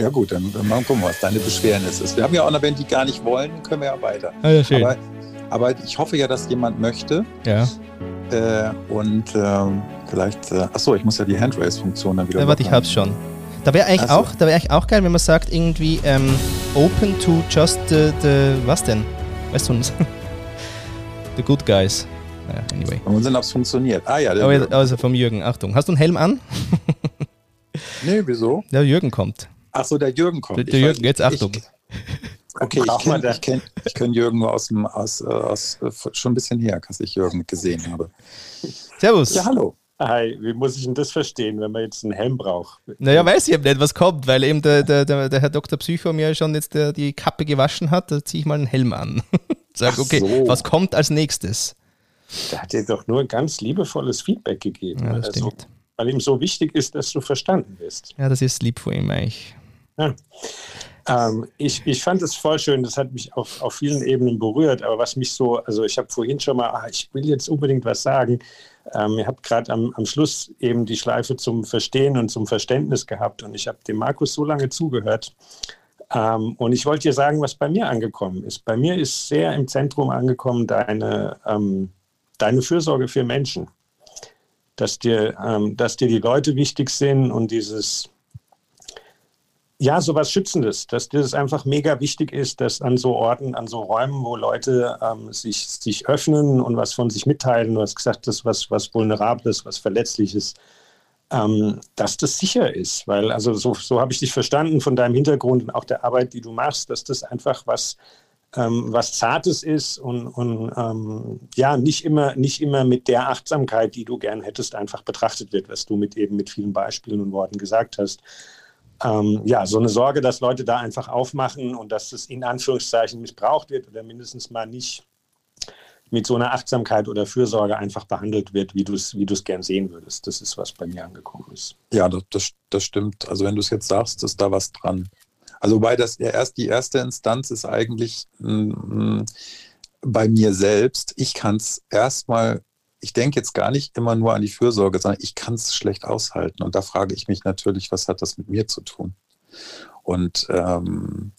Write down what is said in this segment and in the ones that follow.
Ja gut, dann, dann mal gucken, was deine Beschwernis ist. Wir haben ja auch noch, wenn die gar nicht wollen, können wir ja weiter. Ah, ja, schön. Aber, aber ich hoffe ja, dass jemand möchte. Ja. Äh, und ähm, vielleicht, äh, achso, ich muss ja die Handraise-Funktion dann wieder. Ja, warte, ich hab's schon. Da wäre eigentlich, so. auch, da wär eigentlich auch geil, wenn man sagt, irgendwie ähm, open to just the, the was denn? Weißt du, the good guys. Naja, anyway. Mal sehen, ob es funktioniert. Ah ja, der also vom Jürgen, Achtung. Hast du einen Helm an? Nee, wieso? Der Jürgen kommt. Achso, der Jürgen kommt. Der, der Ich Jürgen, weiß- jetzt Achtung. Ich, okay, ich kenne kenn, ich kenn Jürgen nur aus dem, aus, äh, aus, äh, schon ein bisschen her, dass ich Jürgen gesehen habe. Servus. Ja, hallo. Hi, wie muss ich denn das verstehen, wenn man jetzt einen Helm braucht? Naja, weiß ich eben nicht, was kommt, weil eben der, der, der, der Herr Dr. Psycho mir schon jetzt der, die Kappe gewaschen hat, da ziehe ich mal einen Helm an. Sag, Ach okay, so. was kommt als nächstes? Der hat dir doch nur ganz liebevolles Feedback gegeben. Ja, das also, stimmt. weil ihm so wichtig ist, dass du verstanden wirst. Ja, das ist lieb von ihm eigentlich. Ähm, ich, ich fand es voll schön, das hat mich auf, auf vielen Ebenen berührt, aber was mich so, also ich habe vorhin schon mal, ah, ich will jetzt unbedingt was sagen. Ähm, ihr habt gerade am, am Schluss eben die Schleife zum Verstehen und zum Verständnis gehabt und ich habe dem Markus so lange zugehört. Ähm, und ich wollte dir sagen, was bei mir angekommen ist. Bei mir ist sehr im Zentrum angekommen deine, ähm, deine Fürsorge für Menschen. Dass dir, ähm, dass dir die Leute wichtig sind und dieses, ja, sowas Schützendes, dass das einfach mega wichtig ist, dass an so Orten, an so Räumen, wo Leute ähm, sich, sich öffnen und was von sich mitteilen, du hast gesagt, das was, was Vulnerables, was Verletzliches, ähm, dass das sicher ist. Weil, also so, so habe ich dich verstanden von deinem Hintergrund und auch der Arbeit, die du machst, dass das einfach was, ähm, was Zartes ist und, und ähm, ja, nicht immer, nicht immer mit der Achtsamkeit, die du gern hättest, einfach betrachtet wird, was du mit eben mit vielen Beispielen und Worten gesagt hast ähm, ja, so eine Sorge, dass Leute da einfach aufmachen und dass es in Anführungszeichen missbraucht wird oder mindestens mal nicht mit so einer Achtsamkeit oder Fürsorge einfach behandelt wird, wie du es wie gern sehen würdest. Das ist, was bei mir angekommen ist. Ja, das, das, das stimmt. Also wenn du es jetzt sagst, ist da was dran. Also wobei das erst die erste Instanz ist eigentlich mm, bei mir selbst. Ich kann es erstmal, ich denke jetzt gar nicht immer nur an die Fürsorge, sondern ich kann es schlecht aushalten. Und da frage ich mich natürlich, was hat das mit mir zu tun? Und ähm,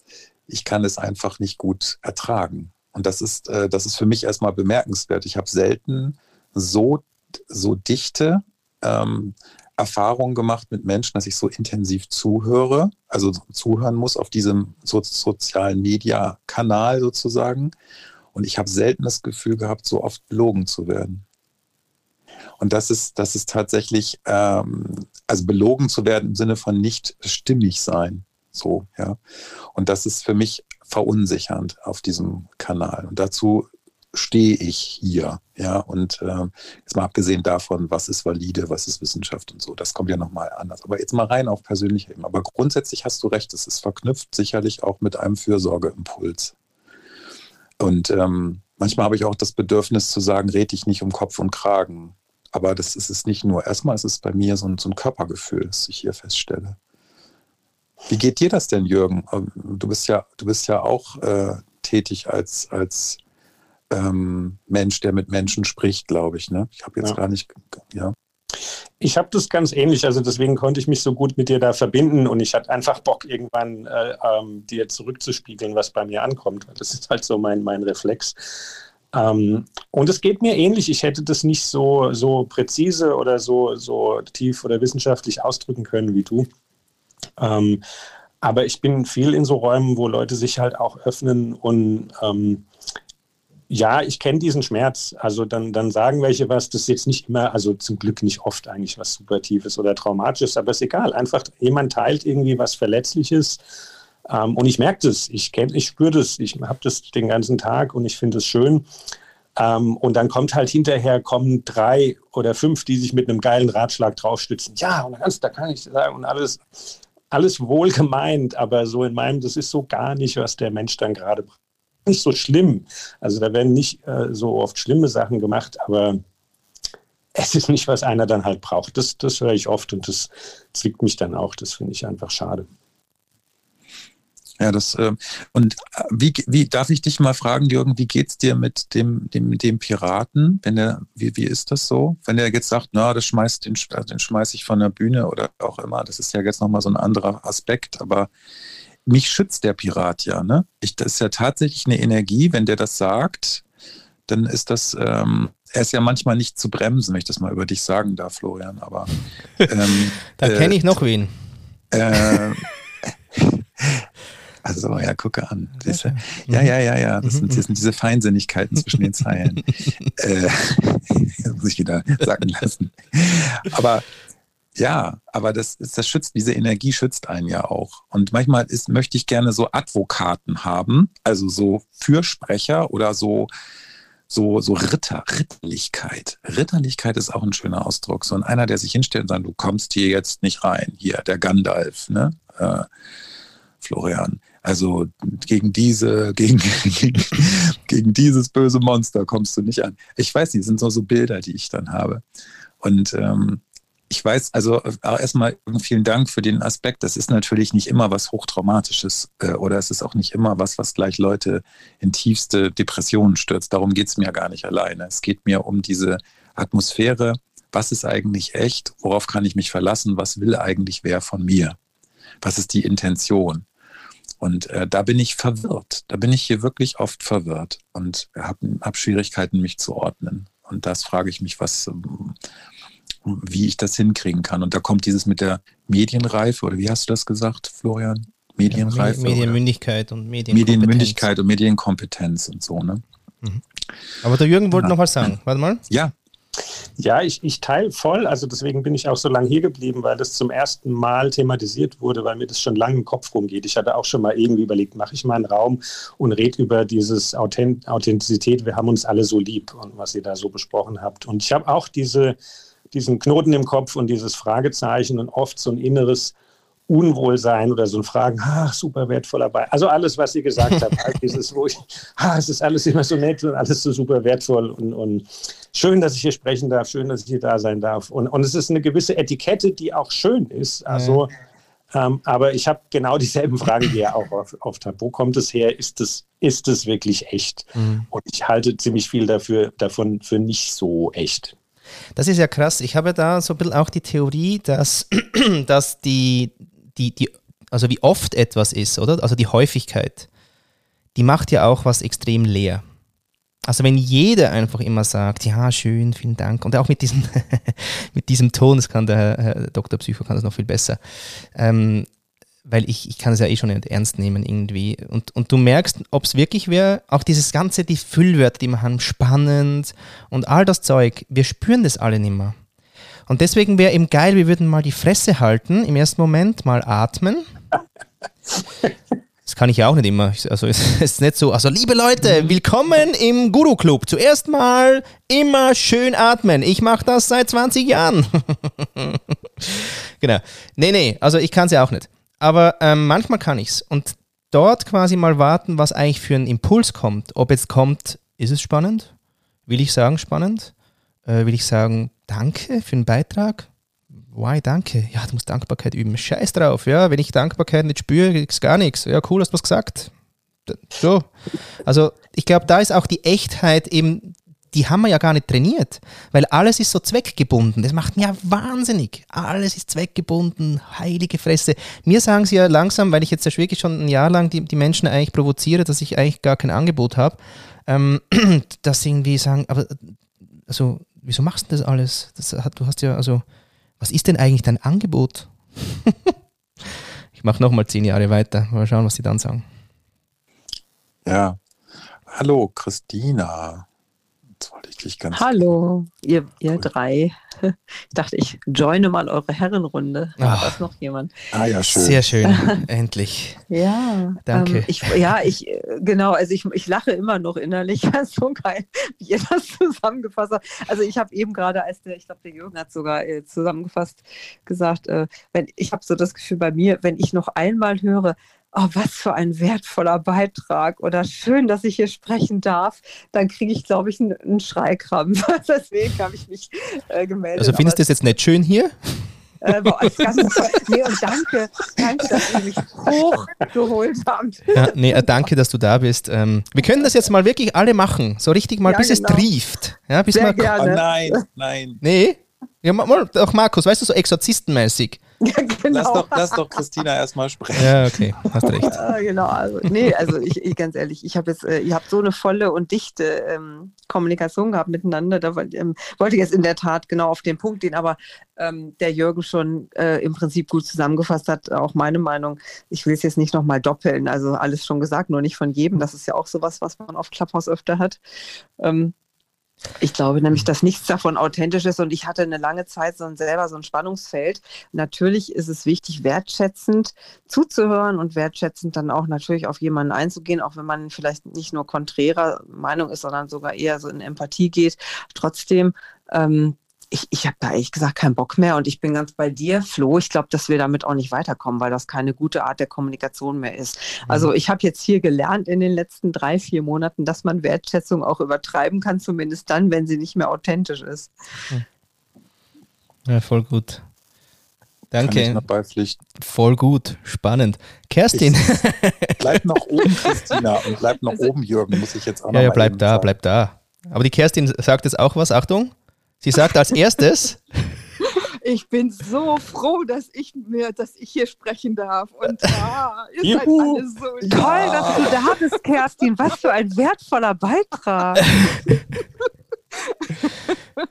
ich kann es einfach nicht gut ertragen. Und das ist, äh, das ist für mich erstmal bemerkenswert. Ich habe selten so, so dichte ähm, Erfahrungen gemacht mit Menschen, dass ich so intensiv zuhöre, also zuhören muss auf diesem so sozialen Media-Kanal sozusagen. Und ich habe selten das Gefühl gehabt, so oft belogen zu werden. Und das ist, das ist tatsächlich, ähm, also belogen zu werden im Sinne von nicht stimmig sein. So, ja. Und das ist für mich verunsichernd auf diesem Kanal. Und dazu stehe ich hier, ja. Und ähm, jetzt mal abgesehen davon, was ist valide, was ist Wissenschaft und so, das kommt ja nochmal anders. Aber jetzt mal rein auf persönlicher Ebene. Aber grundsätzlich hast du recht, es ist verknüpft sicherlich auch mit einem Fürsorgeimpuls. Und ähm, manchmal habe ich auch das Bedürfnis zu sagen, red dich nicht um Kopf und Kragen. Aber das ist es nicht nur. Erstmal ist es bei mir so ein, so ein Körpergefühl, das ich hier feststelle. Wie geht dir das denn, Jürgen? Ähm, Du bist ja, du bist ja auch äh, tätig als, als ähm, Mensch, der mit Menschen spricht, glaube ich. Ne? Ich habe jetzt Ja. gar nicht, ja. Ich habe das ganz ähnlich, also deswegen konnte ich mich so gut mit dir da verbinden und ich hatte einfach Bock, irgendwann äh, ähm, dir zurückzuspiegeln, was bei mir ankommt. Das ist halt so mein, mein Reflex. Ähm, und es geht mir ähnlich. Ich hätte das nicht so, so präzise oder so, so tief oder wissenschaftlich ausdrücken können wie du. Ähm, aber ich bin viel in so Räumen, wo Leute sich halt auch öffnen und ähm, ja, ich kenne diesen Schmerz. Also dann, dann sagen welche was, das ist jetzt nicht immer, also zum Glück nicht oft eigentlich was super Tiefes oder Traumatisches, aber ist egal. Einfach jemand teilt irgendwie was Verletzliches. Ähm, und ich merke das, ich ich spüre das, ich habe das den ganzen Tag und ich finde es schön. Ähm, und dann kommt halt hinterher, kommen drei oder fünf, die sich mit einem geilen Ratschlag draufstützen. Ja, und kannst, da kann ich sagen, und alles, alles wohl gemeint, aber so in meinem, das ist so gar nicht, was der Mensch dann gerade braucht. Nicht so schlimm. Also da werden nicht äh, so oft schlimme Sachen gemacht, aber es ist nicht, was einer dann halt braucht. Das, das höre ich oft und das zwickt mich dann auch. Das finde ich einfach schade. Ja, das äh, und äh, wie, wie darf ich dich mal fragen, Jürgen, wie geht's dir mit dem, dem, dem Piraten? Wenn er, wie, wie ist das so? Wenn er jetzt sagt, na, das schmeißt den, den schmeiß ich von der Bühne oder auch immer, das ist ja jetzt nochmal so ein anderer Aspekt, aber mich schützt der Pirat ja, ne? Ich, das ist ja tatsächlich eine Energie, wenn der das sagt, dann ist das, ähm, er ist ja manchmal nicht zu bremsen, wenn ich das mal über dich sagen darf, Florian, aber ähm, da kenne ich noch wen. Äh, Also, ja, gucke an. Okay. Ja, ja, ja, ja. Das sind, das sind diese Feinsinnigkeiten zwischen den Zeilen. äh, muss ich wieder sagen lassen. Aber ja, aber das, das schützt, diese Energie schützt einen ja auch. Und manchmal ist, möchte ich gerne so Advokaten haben, also so Fürsprecher oder so, so, so Ritter, Ritterlichkeit. Ritterlichkeit ist auch ein schöner Ausdruck. So einer, der sich hinstellt und sagt, du kommst hier jetzt nicht rein. Hier, der Gandalf, ne? Äh, Florian. Also gegen diese, gegen, gegen, dieses böse Monster kommst du nicht an. Ich weiß nicht, das sind so, so Bilder, die ich dann habe. Und ähm, ich weiß, also erstmal vielen Dank für den Aspekt. Das ist natürlich nicht immer was Hochtraumatisches äh, oder es ist auch nicht immer was, was gleich Leute in tiefste Depressionen stürzt. Darum geht es mir gar nicht alleine. Es geht mir um diese Atmosphäre. Was ist eigentlich echt? Worauf kann ich mich verlassen? Was will eigentlich wer von mir? Was ist die Intention? Und äh, da bin ich verwirrt. Da bin ich hier wirklich oft verwirrt und habe hab Schwierigkeiten, mich zu ordnen. Und das frage ich mich, was, ähm, wie ich das hinkriegen kann. Und da kommt dieses mit der Medienreife, oder wie hast du das gesagt, Florian? Medienreife. Ja, Medienmündigkeit und Medienkompetenz. Medienmündigkeit und Medienkompetenz und so, ne? Mhm. Aber der Jürgen wollte ja. noch was sagen. Warte mal. Ja, ja, ich, ich teile voll. Also deswegen bin ich auch so lange hier geblieben, weil das zum ersten Mal thematisiert wurde, weil mir das schon lange im Kopf rumgeht. Ich hatte auch schon mal irgendwie überlegt, mache ich mal einen Raum und rede über dieses Authent Authentizität. Wir haben uns alle so lieb und was ihr da so besprochen habt. Und ich habe auch diese, diesen Knoten im Kopf und dieses Fragezeichen und oft so ein inneres Unwohlsein oder so ein Fragen, ach, super wertvoll dabei. Also alles, was ihr gesagt habt, halt dieses, wo ich, ah, es ist alles immer so nett und alles so super wertvoll und, und schön, dass ich hier sprechen darf, schön, dass ich hier da sein darf. Und, und es ist eine gewisse Etikette, die auch schön ist. Also, ja. ähm, aber ich habe genau dieselben Fragen, die ihr auch oft habt. Wo kommt es her? Ist es, ist es wirklich echt? Mhm. Und ich halte ziemlich viel dafür, davon für nicht so echt. Das ist ja krass. Ich habe da so ein bisschen auch die Theorie, dass, dass die, die, die, also wie oft etwas ist, oder? Also die Häufigkeit, die macht ja auch was extrem leer. Also wenn jeder einfach immer sagt, ja, schön, vielen Dank, und auch mit diesem, mit diesem Ton, das kann der Herr Dr. Psycho kann das noch viel besser, ähm, weil ich, ich kann es ja eh schon nicht ernst nehmen irgendwie. Und, und du merkst, ob es wirklich wäre, auch dieses ganze, die Füllwörter, die wir haben, spannend und all das Zeug, wir spüren das alle nicht mehr. Und deswegen wäre eben geil, wir würden mal die Fresse halten, im ersten Moment mal atmen. Das kann ich ja auch nicht immer. Also es ist nicht so. Also liebe Leute, willkommen im Guru Club. Zuerst mal immer schön atmen. Ich mache das seit 20 Jahren. genau. Nee, nee, also ich kann es ja auch nicht. Aber ähm, manchmal kann ich es. Und dort quasi mal warten, was eigentlich für ein Impuls kommt. Ob jetzt kommt, ist es spannend? Will ich sagen spannend? Äh, will ich sagen, danke für den Beitrag. Why, danke. Ja, du musst Dankbarkeit üben. Scheiß drauf, ja. Wenn ich Dankbarkeit nicht spüre, ist gar nichts. Ja, cool, hast du was gesagt. So. Also, ich glaube, da ist auch die Echtheit eben, die haben wir ja gar nicht trainiert, weil alles ist so zweckgebunden. Das macht mir ja wahnsinnig. Alles ist zweckgebunden, heilige Fresse. Mir sagen sie ja langsam, weil ich jetzt ja wirklich schon ein Jahr lang die, die Menschen eigentlich provoziere, dass ich eigentlich gar kein Angebot habe, ähm, dass sie irgendwie sagen, aber also wieso machst du das alles? Das hat, du hast ja, also, was ist denn eigentlich dein Angebot? ich mache nochmal zehn Jahre weiter. Mal schauen, was sie dann sagen. Ja. Hallo, Christina. Dich ganz. Hallo, ihr, ihr drei. Ich dachte, ich joine mal eure Herrenrunde. Da ist noch jemand. Ah ja, schön. Sehr schön, endlich. Ja, danke. Ähm, ich, ja, ich, genau, also ich, ich lache immer noch innerlich. Das ist so geil, wie ihr das zusammengefasst habt. Also ich habe eben gerade, als der, ich glaube, der Jürgen hat sogar äh, zusammengefasst gesagt, äh, wenn, ich habe so das Gefühl bei mir, wenn ich noch einmal höre, oh, was für ein wertvoller Beitrag oder schön, dass ich hier sprechen darf, dann kriege ich, glaube ich, einen, einen Schreikrampf. Deswegen habe ich mich äh, gemeldet. Also findest du es jetzt nicht schön hier? Äh, toll. Nee, und danke, danke, dass ihr mich hochgeholt habt. Ja, nee, äh, danke, dass du da bist. Ähm, wir können das jetzt mal wirklich alle machen. So richtig mal, Ja, bis genau. es trieft. Ja, bis Sehr Oh gerne. nein, nein. Nee? Ja, mal, mal, auch Markus, weißt du, so exorzistenmäßig. Ja, genau. Lass doch, lass doch Christina erstmal sprechen. Ja, okay, hast recht. Ah, genau, also, nee, also ich, ich ganz ehrlich, ich habe jetzt, äh, ihr habt so eine volle und dichte ähm, Kommunikation gehabt miteinander. Da ähm, wollte ich jetzt in der Tat genau auf den Punkt gehen, aber ähm, der Jürgen schon äh, im Prinzip gut zusammengefasst hat, auch meine Meinung. Ich will es jetzt nicht nochmal doppeln, also alles schon gesagt, nur nicht von jedem. Das ist ja auch sowas, was man auf Clubhouse öfter hat. Ähm, ich glaube nämlich, dass nichts davon authentisch ist und ich hatte eine lange Zeit so ein, selber so ein Spannungsfeld. Natürlich ist es wichtig, wertschätzend zuzuhören und wertschätzend dann auch natürlich auf jemanden einzugehen, auch wenn man vielleicht nicht nur konträrer Meinung ist, sondern sogar eher so in Empathie geht. Trotzdem, ähm, ich, ich habe da ehrlich gesagt keinen Bock mehr und ich bin ganz bei dir, Flo. Ich glaube, dass wir damit auch nicht weiterkommen, weil das keine gute Art der Kommunikation mehr ist. Also ich habe jetzt hier gelernt in den letzten drei, vier Monaten, dass man Wertschätzung auch übertreiben kann, zumindest dann, wenn sie nicht mehr authentisch ist. Ja, voll gut. Kann ich Danke, voll gut, spannend. Kerstin, Bleib noch oben, Christina, und bleib noch oben, Jürgen, muss ich jetzt auch noch ja, ja, bleib da, sagen. bleib da. Aber die Kerstin sagt jetzt auch was, Achtung. Sie sagt als erstes, Ich bin so froh, dass ich mir, dass ich hier sprechen darf. Und ah, ihr seid Juhu. alle so lieb. Toll, dass du da bist, Kerstin. Was für ein wertvoller Beitrag.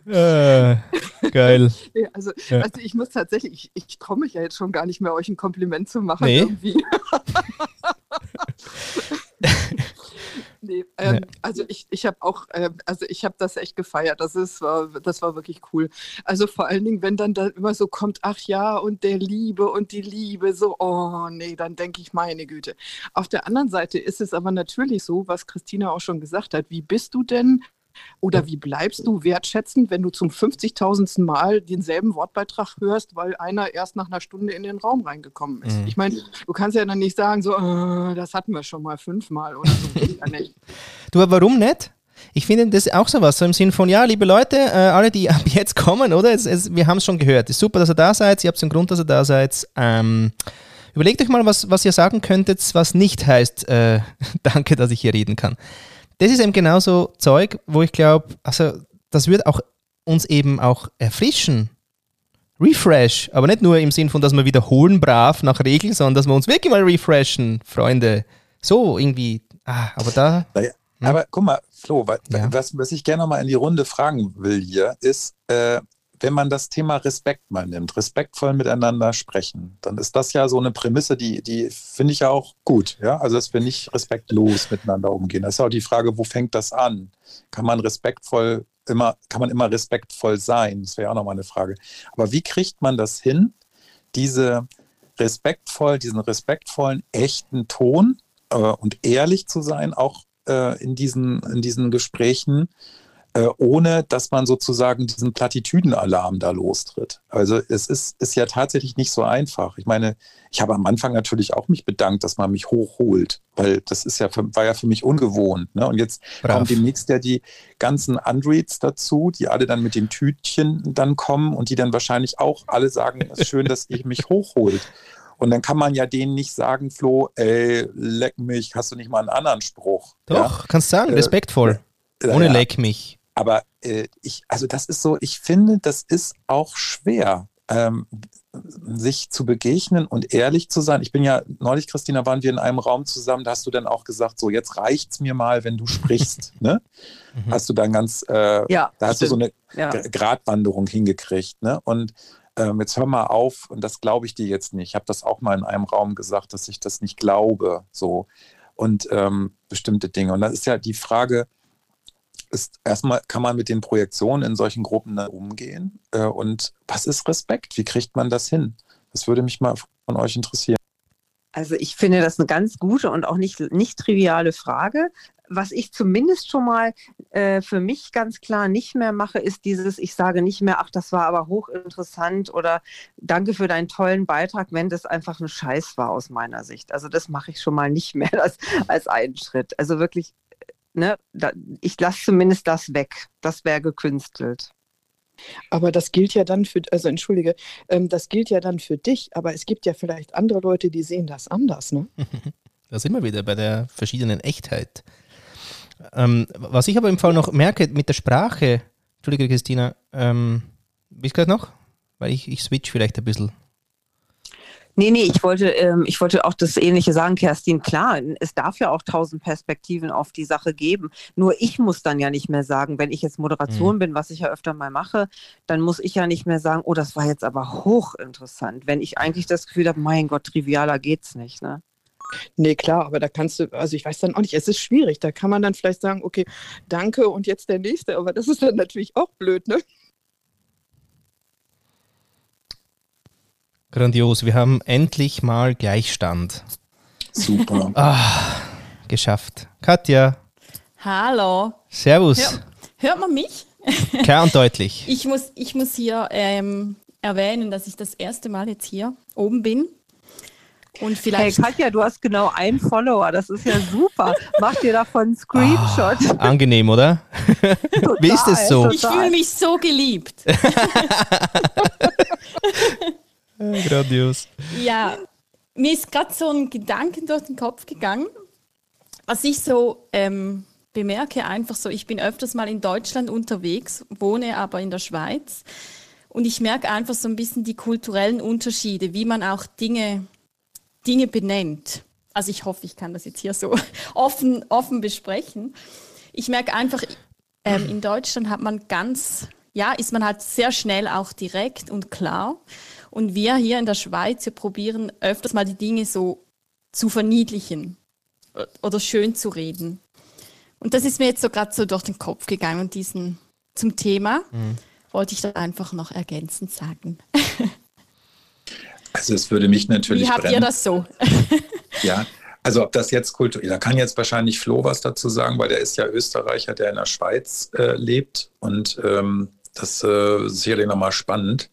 äh, geil. Nee, Also, Ja. also ich muss tatsächlich, ich, ich traue mich ja jetzt schon gar nicht mehr, euch ein Kompliment zu machen Nee. irgendwie. nee, ähm, Ja. also ich, ich habe auch, ähm, also ich habe das echt gefeiert. Das ist, war, das war wirklich cool. Also vor allen Dingen, wenn dann da immer so kommt, ach ja, und der Liebe und die Liebe, so, oh nee, dann denke ich, meine Güte. Auf der anderen Seite ist es aber natürlich so, was Christina auch schon gesagt hat, wie bist du denn oder wie bleibst du wertschätzend, wenn du zum 50.000. Mal denselben Wortbeitrag hörst, weil einer erst nach einer Stunde in den Raum reingekommen ist? Mhm. Ich meine, du kannst ja dann nicht sagen, so, äh, das hatten wir schon mal fünfmal oder so. Ja nicht. Du, aber warum nicht? Ich finde das auch sowas, so im Sinn von, ja, liebe Leute, äh, alle, die ab jetzt kommen, oder? Es, es, wir haben es schon gehört. Es ist super, dass ihr da seid. Ihr habt den Grund, dass ihr da seid. Ähm, überlegt euch mal, was, was ihr sagen könntet, was nicht heißt, äh, danke, dass ich hier reden kann. Das ist eben genauso Zeug, wo ich glaube, also das wird auch uns eben auch erfrischen. Refresh, aber nicht nur im Sinn von, dass wir wiederholen brav nach Regeln, sondern dass wir uns wirklich mal refreshen, Freunde. So irgendwie, ah, aber da, Naja, Hm? Aber guck mal, Flo, wa- Ja. was, was ich gerne noch mal in die Runde fragen will hier, ist, äh, wenn man das Thema Respekt mal nimmt, respektvoll miteinander sprechen, dann ist das ja so eine Prämisse, die, die finde ich ja auch gut. Ja? Also, dass wir nicht respektlos miteinander umgehen. Das ist auch die Frage, wo fängt das an? Kann man respektvoll immer, kann man immer respektvoll sein? Das wäre auch nochmal eine Frage. Aber wie kriegt man das hin, diese respektvoll, diesen respektvollen, echten Ton äh, und ehrlich zu sein, auch äh, in, diesen, in diesen Gesprächen, äh, ohne dass man sozusagen diesen Plattitüdenalarm da lostritt. Also es ist, ist ja tatsächlich nicht so einfach. Ich meine, ich habe am Anfang natürlich auch mich bedankt, dass man mich hochholt, weil das ist ja für, war ja für mich ungewohnt. Ne? Und jetzt brav. kommen demnächst ja die ganzen Androids dazu, die alle dann mit dem Tütchen dann kommen und die dann wahrscheinlich auch alle sagen, es ist schön, dass ihr mich hochholt. Und dann kann man ja denen nicht sagen, Flo, ey, leck mich, hast du nicht mal einen anderen Spruch? Doch, kannst sagen, Äh, respektvoll. Ja? Ohne Ja. leck mich. Aber äh, ich, also das ist so, ich finde, das ist auch schwer, ähm, sich zu begegnen und ehrlich zu sein. Ich bin ja, neulich, Christina, waren wir in einem Raum zusammen, da hast du dann auch gesagt, so jetzt reicht's mir mal, wenn du sprichst. ne? Mhm. Hast du dann ganz, äh, Ja, da hast du so eine ja. Gratwanderung hingekriegt. Ne? Und ähm, jetzt hör mal auf, und das glaube ich dir jetzt nicht. Ich habe das auch mal in einem Raum gesagt, dass ich das nicht glaube. So. Und ähm, bestimmte Dinge. Und dann ist ja die Frage, ist erstmal, kann man mit den Projektionen in solchen Gruppen dann umgehen? Äh, und was ist Respekt? Wie kriegt man das hin? Das würde mich mal von euch interessieren. Also ich finde das eine ganz gute und auch nicht, nicht triviale Frage. Was ich zumindest schon mal äh, für mich ganz klar nicht mehr mache, ist dieses, ich sage nicht mehr, ach, das war aber hochinteressant oder danke für deinen tollen Beitrag, wenn das einfach ein Scheiß war aus meiner Sicht. Also das mache ich schon mal nicht mehr als, als einen Schritt. Also wirklich, ne, da, ich lasse zumindest das weg. Das wäre gekünstelt. Aber das gilt ja dann für, also entschuldige, ähm, das gilt ja dann für dich, aber es gibt ja vielleicht andere Leute, die sehen das anders, ne? Da sind wir wieder bei der verschiedenen Echtheit. Ähm, was ich aber im Fall noch merke mit der Sprache, Entschuldige Christina, ähm, bist du gerade noch? Weil ich, ich switch vielleicht ein bisschen. Nee, nee, ich wollte, ähm, ich wollte auch das Ähnliche sagen, Kerstin. Klar, es darf ja auch tausend Perspektiven auf die Sache geben. Nur ich muss dann ja nicht mehr sagen, wenn ich jetzt Moderation Mhm. bin, was ich ja öfter mal mache, dann muss ich ja nicht mehr sagen, oh, das war jetzt aber hochinteressant. Wenn ich eigentlich das Gefühl habe, mein Gott, trivialer geht's nicht, ne? Nee, klar, aber da kannst du, also ich weiß dann auch nicht, es ist schwierig. Da kann man dann vielleicht sagen, okay, danke und jetzt der nächste, aber das ist dann natürlich auch blöd, ne? Grandios, wir haben endlich mal Gleichstand. Super. Ah, geschafft. Katja, Hallo. Servus. Hör, hört man mich? Klar und deutlich. Ich muss, ich muss hier ähm, erwähnen, dass ich das erste Mal jetzt hier oben bin. Und Hey vielleicht. Katja, du hast genau einen Follower, das ist ja super. Mach dir davon einen Screenshot. Angenehm, oder? Wie ist es so? ich fühle mich so geliebt. Grandios. Ja, mir ist gerade so ein Gedanken durch den Kopf gegangen, was ich so ähm, bemerke, einfach so, ich bin öfters mal in Deutschland unterwegs, wohne aber in der Schweiz und ich merke einfach so ein bisschen die kulturellen Unterschiede, wie man auch Dinge, Dinge benennt. Also ich hoffe, ich kann das jetzt hier so offen, offen besprechen. Ich merke einfach, ähm, in Deutschland hat man ganz, ja, ist man halt sehr schnell auch direkt und klar. Und wir hier in der Schweiz, wir probieren öfters mal die Dinge so zu verniedlichen oder schön zu reden. Und das ist mir jetzt so gerade so durch den Kopf gegangen und diesen zum Thema wollte ich da einfach noch ergänzend sagen. Also es würde mich natürlich Wie habt brennen. ihr das so? Ja, also ob das jetzt Kultur, da kann jetzt wahrscheinlich Flo was dazu sagen, weil der ist ja Österreicher, der in der Schweiz äh, lebt und ähm, das äh, ist sicherlich nochmal spannend.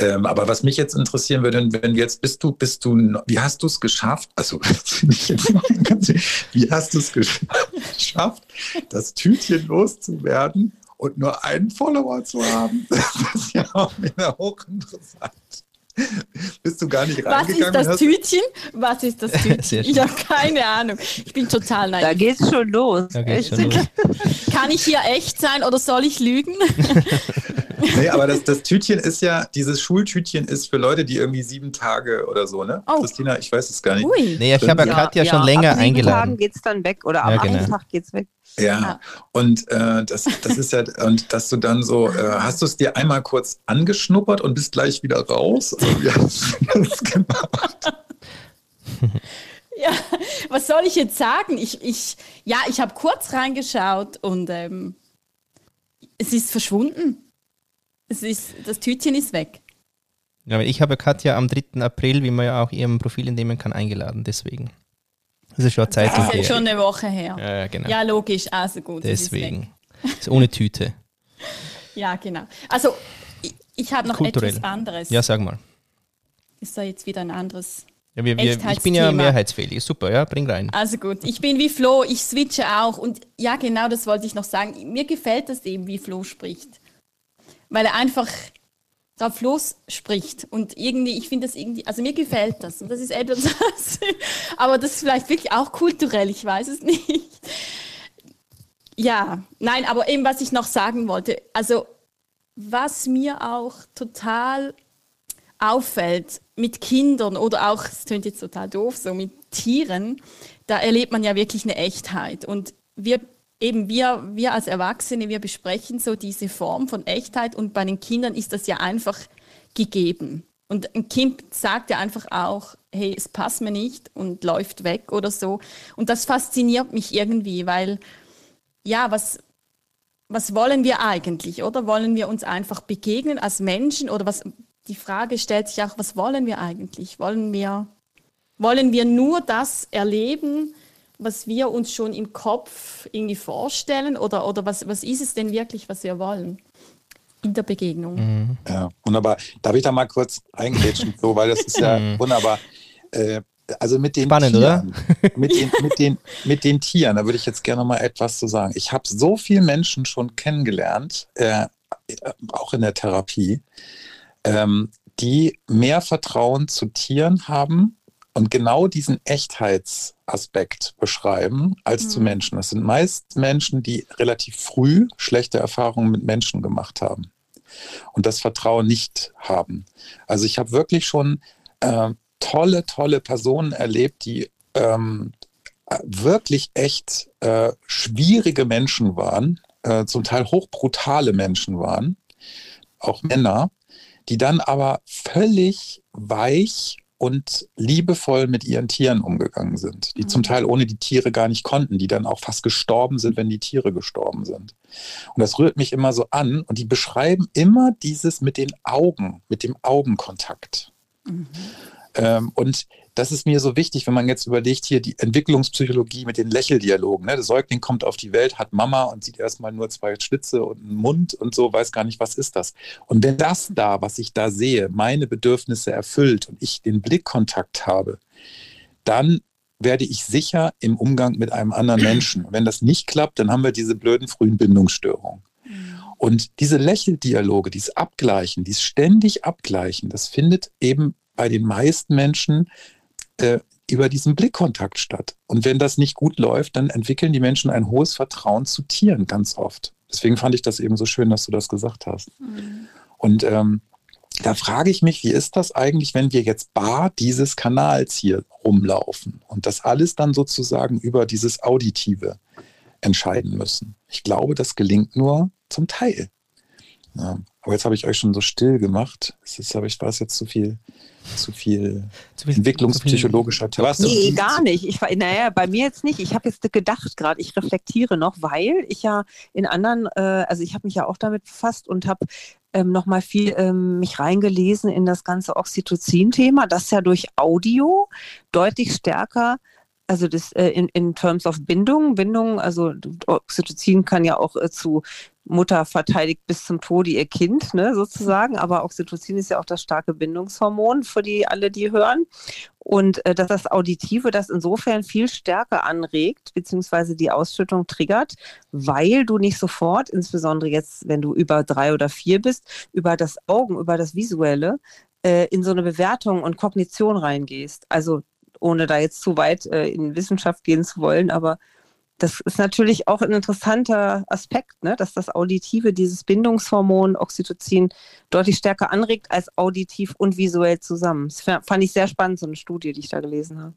Ähm, aber was mich jetzt interessieren würde, wenn du jetzt bist du, bist du, wie hast du es geschafft? Also, wie hast du es gesch- geschafft, das Tütchen loszuwerden und nur einen Follower zu haben? Das ist ja auch wieder hochinteressant. Bist du gar nicht Was ist reingegangen? das Tütchen? Was ist das Tütchen? Ich habe keine Ahnung. Ich bin total Da naiv. geht's schon los. Da geht's Echt? schon los. Kann ich hier echt sein oder soll ich lügen? Nee, aber das, das Tütchen ist ja, dieses Schultütchen ist für Leute, die irgendwie sieben Tage oder so, ne? Oh. Christina, ich weiß es gar nicht. Ui. Nee, ich habe ja Katja schon länger ab sieben eingeladen. Tagen geht's dann weg oder am Ja, genau. achten Tag geht's weg. Ja, und äh, das, das ist ja, und dass du dann so, äh, hast du es dir einmal kurz angeschnuppert und bist gleich wieder raus? Also, wie hast du das gemacht? Ja, was soll ich jetzt sagen? Ich, ich, ja, ich habe kurz reingeschaut und ähm, es ist verschwunden. Es ist, das Tütchen ist weg. Ja, aber ich habe Katja am 3. April, wie man ja auch ihrem Profil entnehmen kann, eingeladen. Deswegen. Das ist schon eine Zeit Das ist jetzt schon eine Woche her. Ja, ja, genau. Ja, logisch, also gut. es ist. Deswegen. Ist ohne Tüte. Ja, genau. Also, ich, ich habe noch Kulturell. etwas anderes. Ja, sag mal. Ist da jetzt wieder ein anderes. Ja, wir, wir, ich bin ja mehrheitsfähig. Super, ja, bring rein. Also gut, ich bin wie Flo, ich switche auch. Und ja, genau das wollte ich noch sagen. Mir gefällt das eben, wie Flo spricht. Weil er einfach drauf los spricht. Und irgendwie, ich finde das irgendwie, also mir gefällt das. Und das ist etwas, aber das ist vielleicht wirklich auch kulturell, ich weiß es nicht. Ja, nein, aber eben, was ich noch sagen wollte, also was mir auch total auffällt mit Kindern oder auch, es klingt jetzt total doof, so mit Tieren, da erlebt man ja wirklich eine Echtheit. Und wir eben, wir, wir als Erwachsene, wir besprechen so diese Form von Echtheit und bei den Kindern ist das ja einfach gegeben. Und ein Kind sagt ja einfach auch, hey, es passt mir nicht und läuft weg oder so. Und das fasziniert mich irgendwie, weil, ja, was, was wollen wir eigentlich, oder? Wollen wir uns einfach begegnen als Menschen oder was, die Frage stellt sich auch, was wollen wir eigentlich? Wollen wir, wollen wir nur das erleben, was wir uns schon im Kopf irgendwie vorstellen oder, oder was, was ist es denn wirklich, was wir wollen in der Begegnung? Ja, wunderbar. Darf ich da mal kurz reingrätschen, Flo, weil das ist ja wunderbar. Äh, also mit den Spannend, Tieren, Mit den, mit, den, mit den Tieren, da würde ich jetzt gerne mal etwas zu sagen. Ich habe so viele Menschen schon kennengelernt, äh, äh, auch in der Therapie, ähm, die mehr Vertrauen zu Tieren haben und genau diesen Echtheitsaspekt beschreiben als mhm. zu Menschen. Das sind meist Menschen, die relativ früh schlechte Erfahrungen mit Menschen gemacht haben und das Vertrauen nicht haben. Also ich habe wirklich schon äh, tolle, tolle Personen erlebt, die ähm, wirklich echt äh, schwierige Menschen waren, äh, zum Teil hochbrutale Menschen waren, auch Männer, die dann aber völlig weich und liebevoll mit ihren Tieren umgegangen sind, die mhm. zum Teil ohne die Tiere gar nicht konnten, die dann auch fast gestorben sind, wenn die Tiere gestorben sind. Und das rührt mich immer so an und die beschreiben immer dieses mit den Augen, mit dem Augenkontakt. Mhm. Ähm, und das ist mir so wichtig, wenn man jetzt überlegt, hier die Entwicklungspsychologie mit den Lächeldialogen. Ne? Der Säugling kommt auf die Welt, hat Mama und sieht erstmal nur zwei Schlitze und einen Mund und so, weiß gar nicht, was ist das. Und wenn das da, was ich da sehe, meine Bedürfnisse erfüllt und ich den Blickkontakt habe, dann werde ich sicher im Umgang mit einem anderen Menschen. Und wenn das nicht klappt, dann haben wir diese blöden frühen Bindungsstörungen. Und diese Lächeldialoge, dieses Abgleichen, dieses ständig Abgleichen, das findet eben bei den meisten Menschen äh, über diesen Blickkontakt statt. Und wenn das nicht gut läuft, dann entwickeln die Menschen ein hohes Vertrauen zu Tieren ganz oft. Deswegen fand ich das eben so schön, dass du das gesagt hast. Mhm. Und ähm, da frage ich mich, wie ist das eigentlich, wenn wir jetzt bar dieses Kanals hier rumlaufen und das alles dann sozusagen über dieses Auditive entscheiden müssen? Ich glaube, das gelingt nur zum Teil. Ja. Aber jetzt habe ich euch schon so still gemacht. Jetzt habe ich, war es jetzt zu viel, zu viel, zu viel entwicklungspsychologischer Therapie? Nee, gar nicht. Ich war, naja, bei mir jetzt nicht. Ich habe jetzt gedacht gerade, ich reflektiere noch, weil ich ja in anderen, äh, also ich habe mich ja auch damit befasst und habe ähm, nochmal viel ähm, mich reingelesen in das ganze Oxytocin-Thema, das ja durch Audio deutlich stärker also das äh, in, in terms of Bindung, Bindung, also Oxytocin kann ja auch äh, zu Mutter verteidigt bis zum Tode ihr Kind, ne, sozusagen. Aber Oxytocin ist ja auch das starke Bindungshormon für die alle, die hören. Und äh, dass das Auditive das insofern viel stärker anregt, beziehungsweise die Ausschüttung triggert, weil du nicht sofort, insbesondere jetzt, wenn du über drei oder vier bist, über das Augen, über das Visuelle, äh, in so eine Bewertung und Kognition reingehst. Also ohne da jetzt zu weit äh, in Wissenschaft gehen zu wollen, aber das ist natürlich auch ein interessanter Aspekt, ne? dass das Auditive, dieses Bindungshormon Oxytocin deutlich stärker anregt als auditiv und visuell zusammen. Das fand ich sehr spannend, so eine Studie, die ich da gelesen habe.